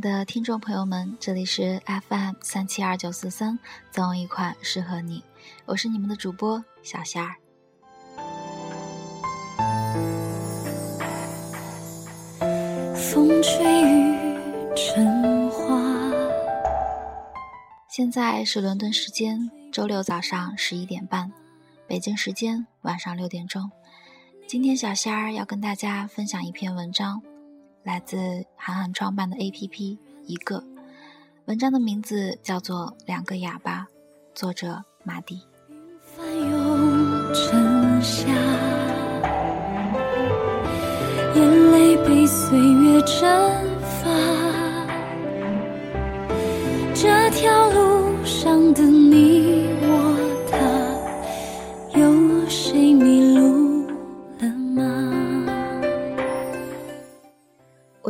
的听众朋友们，这里是 FM 三七二九四三，总有一款适合你。我是你们的主播小仙儿。风吹雨成花。现在是伦敦时间周六早上十一点半，北京时间晚上六点钟。今天小仙儿要跟大家分享一篇文章。来自韩寒创办的 APP 一个文章的名字叫做《两个哑巴》，作者马蒂。眼泪被岁月蒸发，这条路上的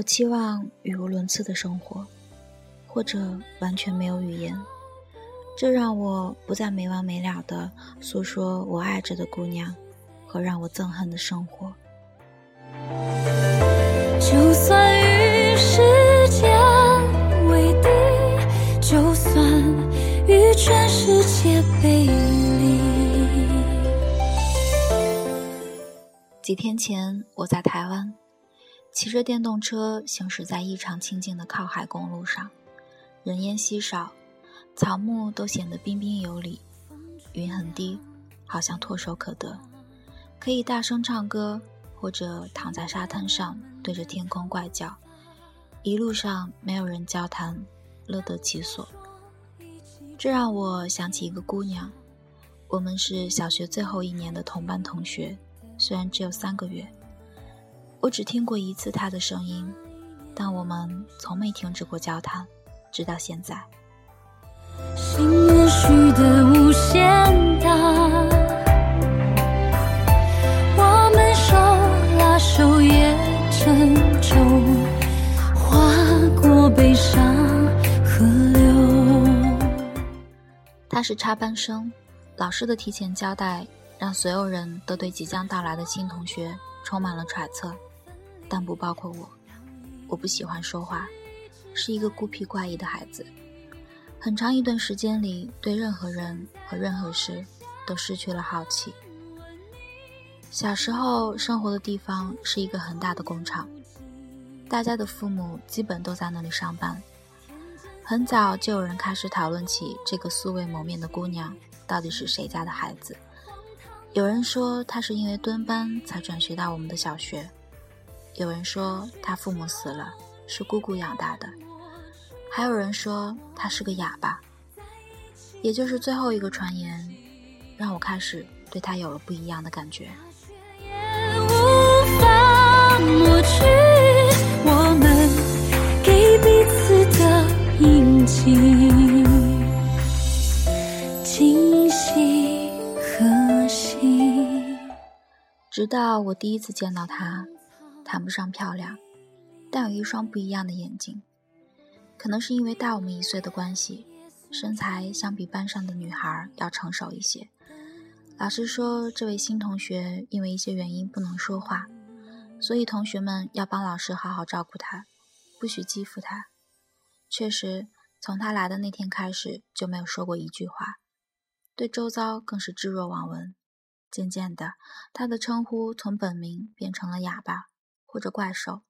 我期望语无伦次的生活，或者完全没有语言，这让我不再没完没了的诉说我爱着的姑娘和让我憎恨的生活。就算与时间为敌，就算与全世界背离。几天前，我在台湾。骑着电动车行驶在异常清静的靠海公路上，人烟稀少，草木都显得彬彬有礼，云很低，好像唾手可得，可以大声唱歌，或者躺在沙滩上对着天空怪叫。一路上没有人交谈，乐得其所。这让我想起一个姑娘，我们是小学最后一年的同班同学，虽然只有三个月。我只听过一次他的声音，但我们从没停止过交谈，直到现在。我们手拉手也沉重，划过悲伤河流。他是插班生，老师的提前交代让所有人都对即将到来的新同学充满了揣测。但不包括我，我不喜欢说话，是一个孤僻怪异的孩子。很长一段时间里，对任何人和任何事都失去了好奇。小时候生活的地方是一个很大的工厂，大家的父母基本都在那里上班。很早就有人开始讨论起这个素未谋面的姑娘到底是谁家的孩子。有人说她是因为蹲班才转学到我们的小学。有人说他父母死了，是姑姑养大的；还有人说他是个哑巴。也就是最后一个传言，让我开始对他有了不一样的感觉。我们给彼此的印记，今夕何夕。直到我第一次见到他。谈不上漂亮，但有一双不一样的眼睛。可能是因为大我们一岁的关系，身材相比班上的女孩要成熟一些。老师说，这位新同学因为一些原因不能说话，所以同学们要帮老师好好照顾他，不许欺负他。确实，从他来的那天开始就没有说过一句话，对周遭更是置若罔闻。渐渐的，他的称呼从本名变成了哑巴。或者怪兽，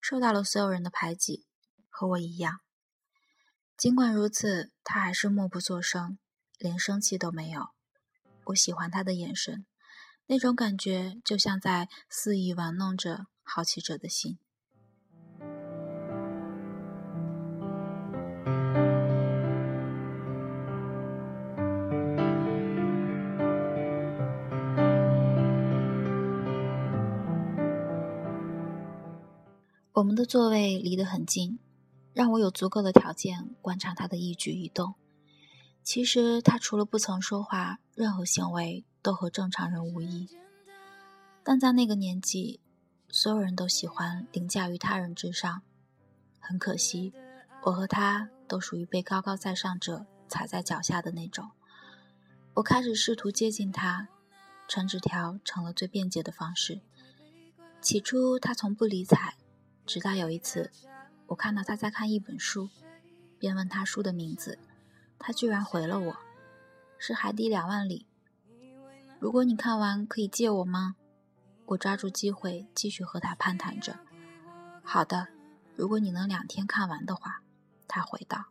受到了所有人的排挤，和我一样。尽管如此，他还是默不作声，连生气都没有。我喜欢他的眼神，那种感觉就像在肆意玩弄着好奇者的心。我们的座位离得很近，让我有足够的条件观察他的一举一动。其实他除了不曾说话，任何行为都和正常人无异。但在那个年纪，所有人都喜欢凌驾于他人之上。很可惜，我和他都属于被高高在上者踩在脚下的那种。我开始试图接近他，传纸条成了最便捷的方式。起初，他从不理睬。直到有一次，我看到他在看一本书，便问他书的名字，他居然回了我：“是《海底两万里》。”如果你看完，可以借我吗？我抓住机会继续和他攀谈着。好的，如果你能两天看完的话，他回道。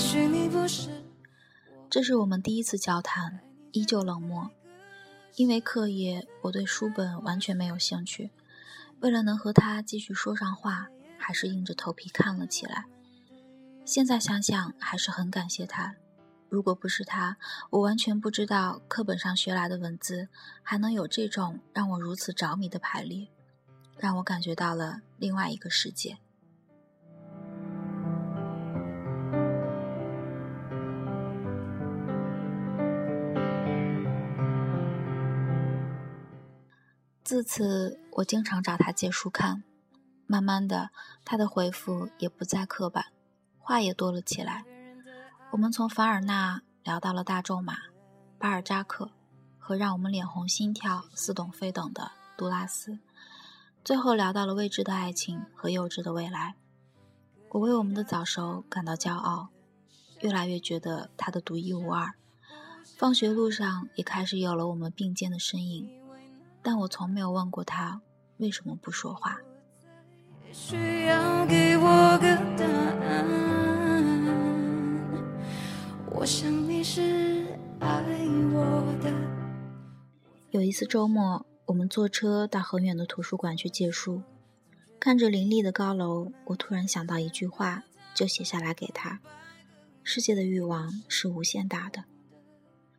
许你不是这是我们第一次交谈，依旧冷漠。因为课业，我对书本完全没有兴趣。为了能和他继续说上话，还是硬着头皮看了起来。现在想想，还是很感谢他。如果不是他，我完全不知道课本上学来的文字还能有这种让我如此着迷的排列，让我感觉到了另外一个世界。自此，我经常找他借书看。慢慢的，他的回复也不再刻板，话也多了起来。我们从凡尔纳聊到了大仲马、巴尔扎克和让我们脸红心跳、似懂非懂的杜拉斯，最后聊到了未知的爱情和幼稚的未来。我为我们的早熟感到骄傲，越来越觉得他的独一无二。放学路上也开始有了我们并肩的身影。但我从没有问过他为什么不说话。我想你是爱我的有一次周末，我们坐车到很远的图书馆去借书，看着林立的高楼，我突然想到一句话，就写下来给他：世界的欲望是无限大的。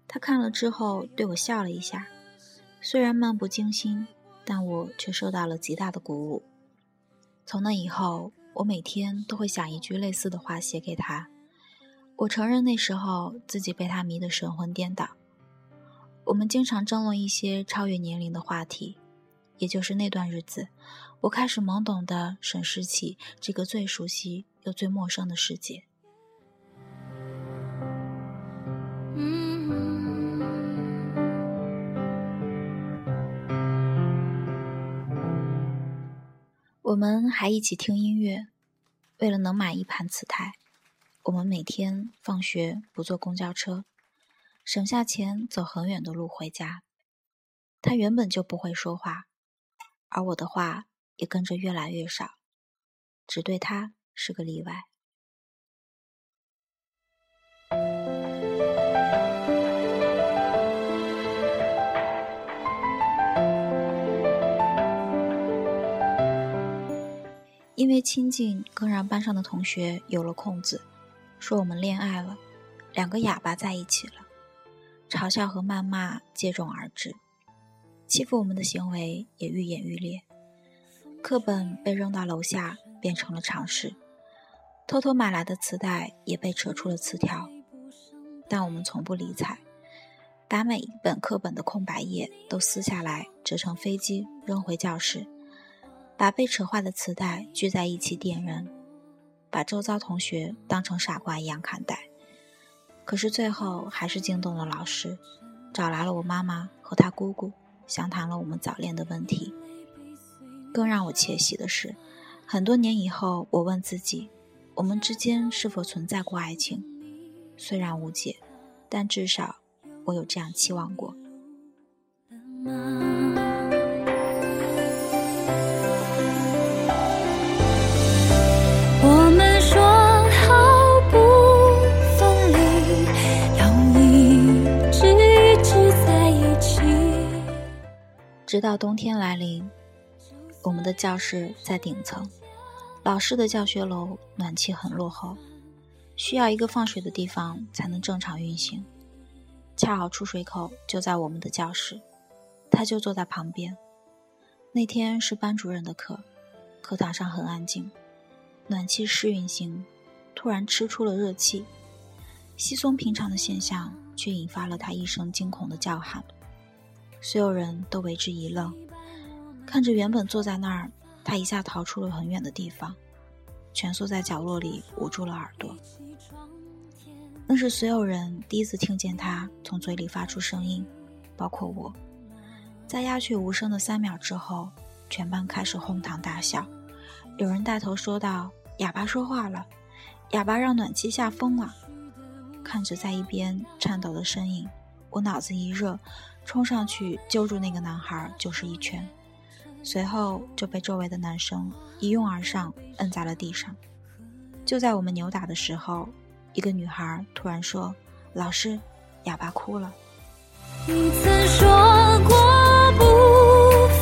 他看了之后对我笑了一下。虽然漫不经心，但我却受到了极大的鼓舞。从那以后，我每天都会想一句类似的话写给他。我承认那时候自己被他迷得神魂颠倒。我们经常争论一些超越年龄的话题，也就是那段日子，我开始懵懂地审视起这个最熟悉又最陌生的世界。嗯我们还一起听音乐，为了能买一盘磁带，我们每天放学不坐公交车，省下钱走很远的路回家。他原本就不会说话，而我的话也跟着越来越少，只对他是个例外。因为亲近，更让班上的同学有了空子，说我们恋爱了，两个哑巴在一起了，嘲笑和谩骂接踵而至，欺负我们的行为也愈演愈烈。课本被扔到楼下，变成了常事；偷偷买来的磁带也被扯出了磁条，但我们从不理睬，把每一本课本的空白页都撕下来，折成飞机扔回教室。把被扯坏的磁带聚在一起点燃，把周遭同学当成傻瓜一样看待。可是最后还是惊动了老师，找来了我妈妈和她姑姑，详谈了我们早恋的问题。更让我窃喜的是，很多年以后，我问自己，我们之间是否存在过爱情？虽然无解，但至少我有这样期望过。直到冬天来临，我们的教室在顶层，老师的教学楼暖气很落后，需要一个放水的地方才能正常运行。恰好出水口就在我们的教室，他就坐在旁边。那天是班主任的课，课堂上很安静，暖气试运行，突然吃出了热气，稀松平常的现象却引发了他一声惊恐的叫喊。所有人都为之一愣，看着原本坐在那儿，他一下逃出了很远的地方。蜷缩在角落里捂住了耳朵。那是所有人第一次听见他从嘴里发出声音，包括我。在鸦雀无声的三秒之后，全班开始哄堂大笑。有人带头说道：“哑巴说话了，哑巴让暖气吓疯了。”看着在一边颤抖的身影，我脑子一热，冲上去揪住那个男孩就是一拳，随后就被周围的男生一拥而上摁在了地上。就在我们扭打的时候，一个女孩突然说：“老师，哑巴哭了。”你曾说过不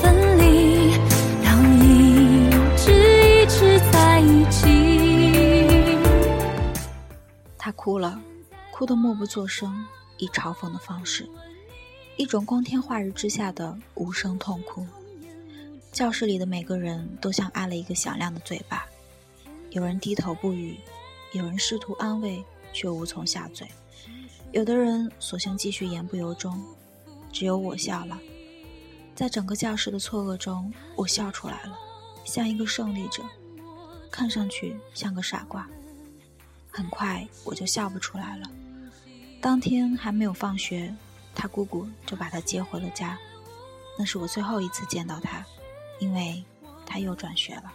分离，要一直一直在一起。他哭了。哭得默不作声，以嘲讽的方式，一种光天化日之下的无声痛哭。教室里的每个人都像挨了一个响亮的嘴巴，有人低头不语，有人试图安慰却无从下嘴，有的人索性继续言不由衷。只有我笑了，在整个教室的错愕中，我笑出来了，像一个胜利者，看上去像个傻瓜。很快我就笑不出来了。当天还没有放学，他姑姑就把他接回了家。那是我最后一次见到他，因为他又转学了。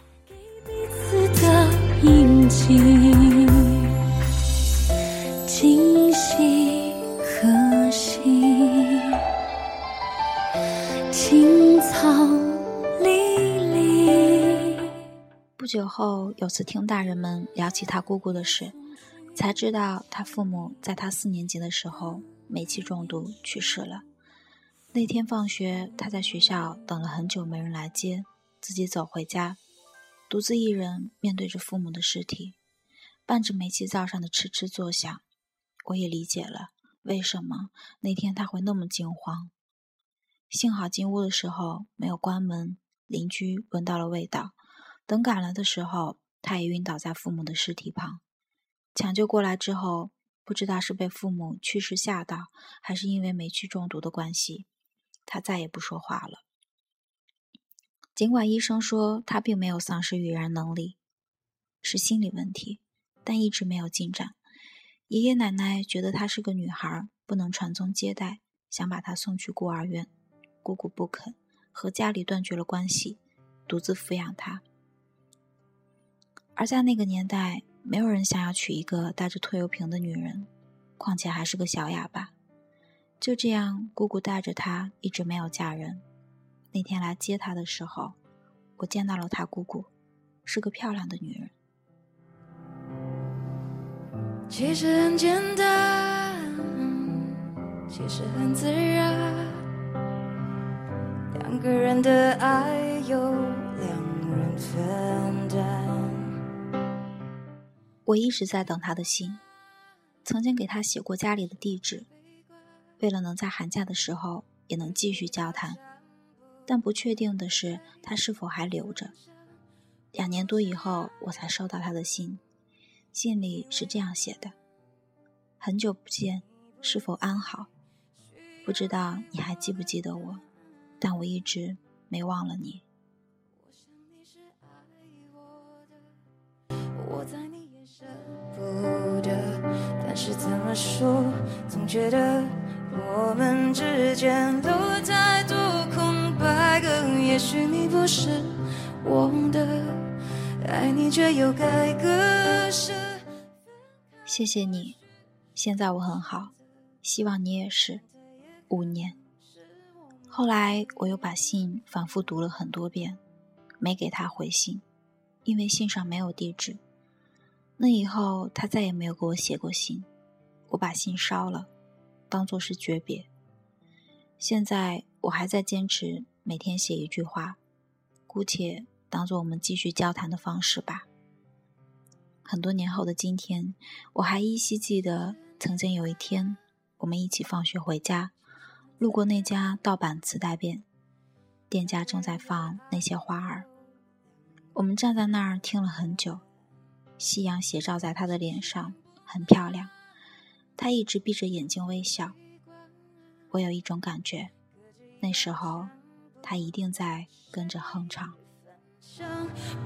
不久后，有次听大人们聊起他姑姑的事。才知道他父母在他四年级的时候煤气中毒去世了。那天放学，他在学校等了很久，没人来接，自己走回家，独自一人面对着父母的尸体，伴着煤气灶上的哧哧作响。我也理解了为什么那天他会那么惊慌。幸好进屋的时候没有关门，邻居闻到了味道，等赶来的时候，他也晕倒在父母的尸体旁。抢救过来之后，不知道是被父母去世吓到，还是因为煤气中毒的关系，他再也不说话了。尽管医生说他并没有丧失语言能力，是心理问题，但一直没有进展。爷爷奶奶觉得她是个女孩，不能传宗接代，想把她送去孤儿院。姑姑不肯，和家里断绝了关系，独自抚养她。而在那个年代。没有人想要娶一个带着拖油瓶的女人，况且还是个小哑巴。就这样，姑姑带着她一直没有嫁人。那天来接她的时候，我见到了她姑姑，是个漂亮的女人。其实很简单，其实很自然，两个人的爱由我一直在等他的信，曾经给他写过家里的地址，为了能在寒假的时候也能继续交谈。但不确定的是，他是否还留着。两年多以后，我才收到他的信，信里是这样写的：“很久不见，是否安好？不知道你还记不记得我，但我一直没忘了你。”我在你不得但是怎么说？总觉得我们之间留太多空白格。也许你不是我的，爱你却又该割舍。谢谢你，现在我很好，希望你也是。五年，后来我又把信反复读了很多遍，没给他回信，因为信上没有地址。那以后他再也没有给我写过信。我把信烧了，当做是诀别。现在我还在坚持每天写一句话，姑且当做我们继续交谈的方式吧。很多年后的今天，我还依稀记得，曾经有一天，我们一起放学回家，路过那家盗版磁带店，店家正在放那些花儿。我们站在那儿听了很久，夕阳斜照在他的脸上，很漂亮。他一直闭着眼睛微笑，我有一种感觉，那时候他一定在跟着哼唱。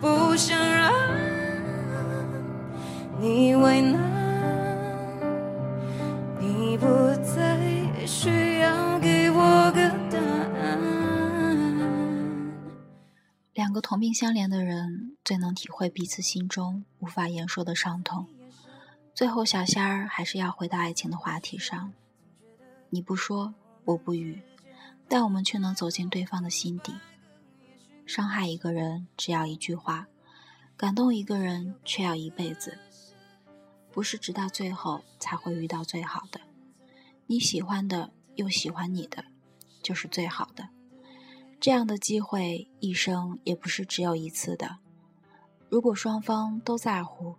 不想让你为难，你不再需两个同病相怜的人，最能体会彼此心中无法言说的伤痛。最后，小仙儿还是要回到爱情的话题上。你不说，我不语，但我们却能走进对方的心底。伤害一个人只要一句话，感动一个人却要一辈子。不是直到最后才会遇到最好的，你喜欢的又喜欢你的，就是最好的。这样的机会一生也不是只有一次的。如果双方都在乎，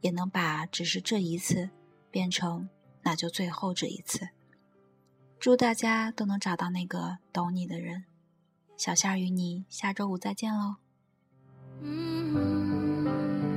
也能把只是这一次变成那就最后这一次。祝大家都能找到那个懂你的人。小夏与你下周五再见喽。嗯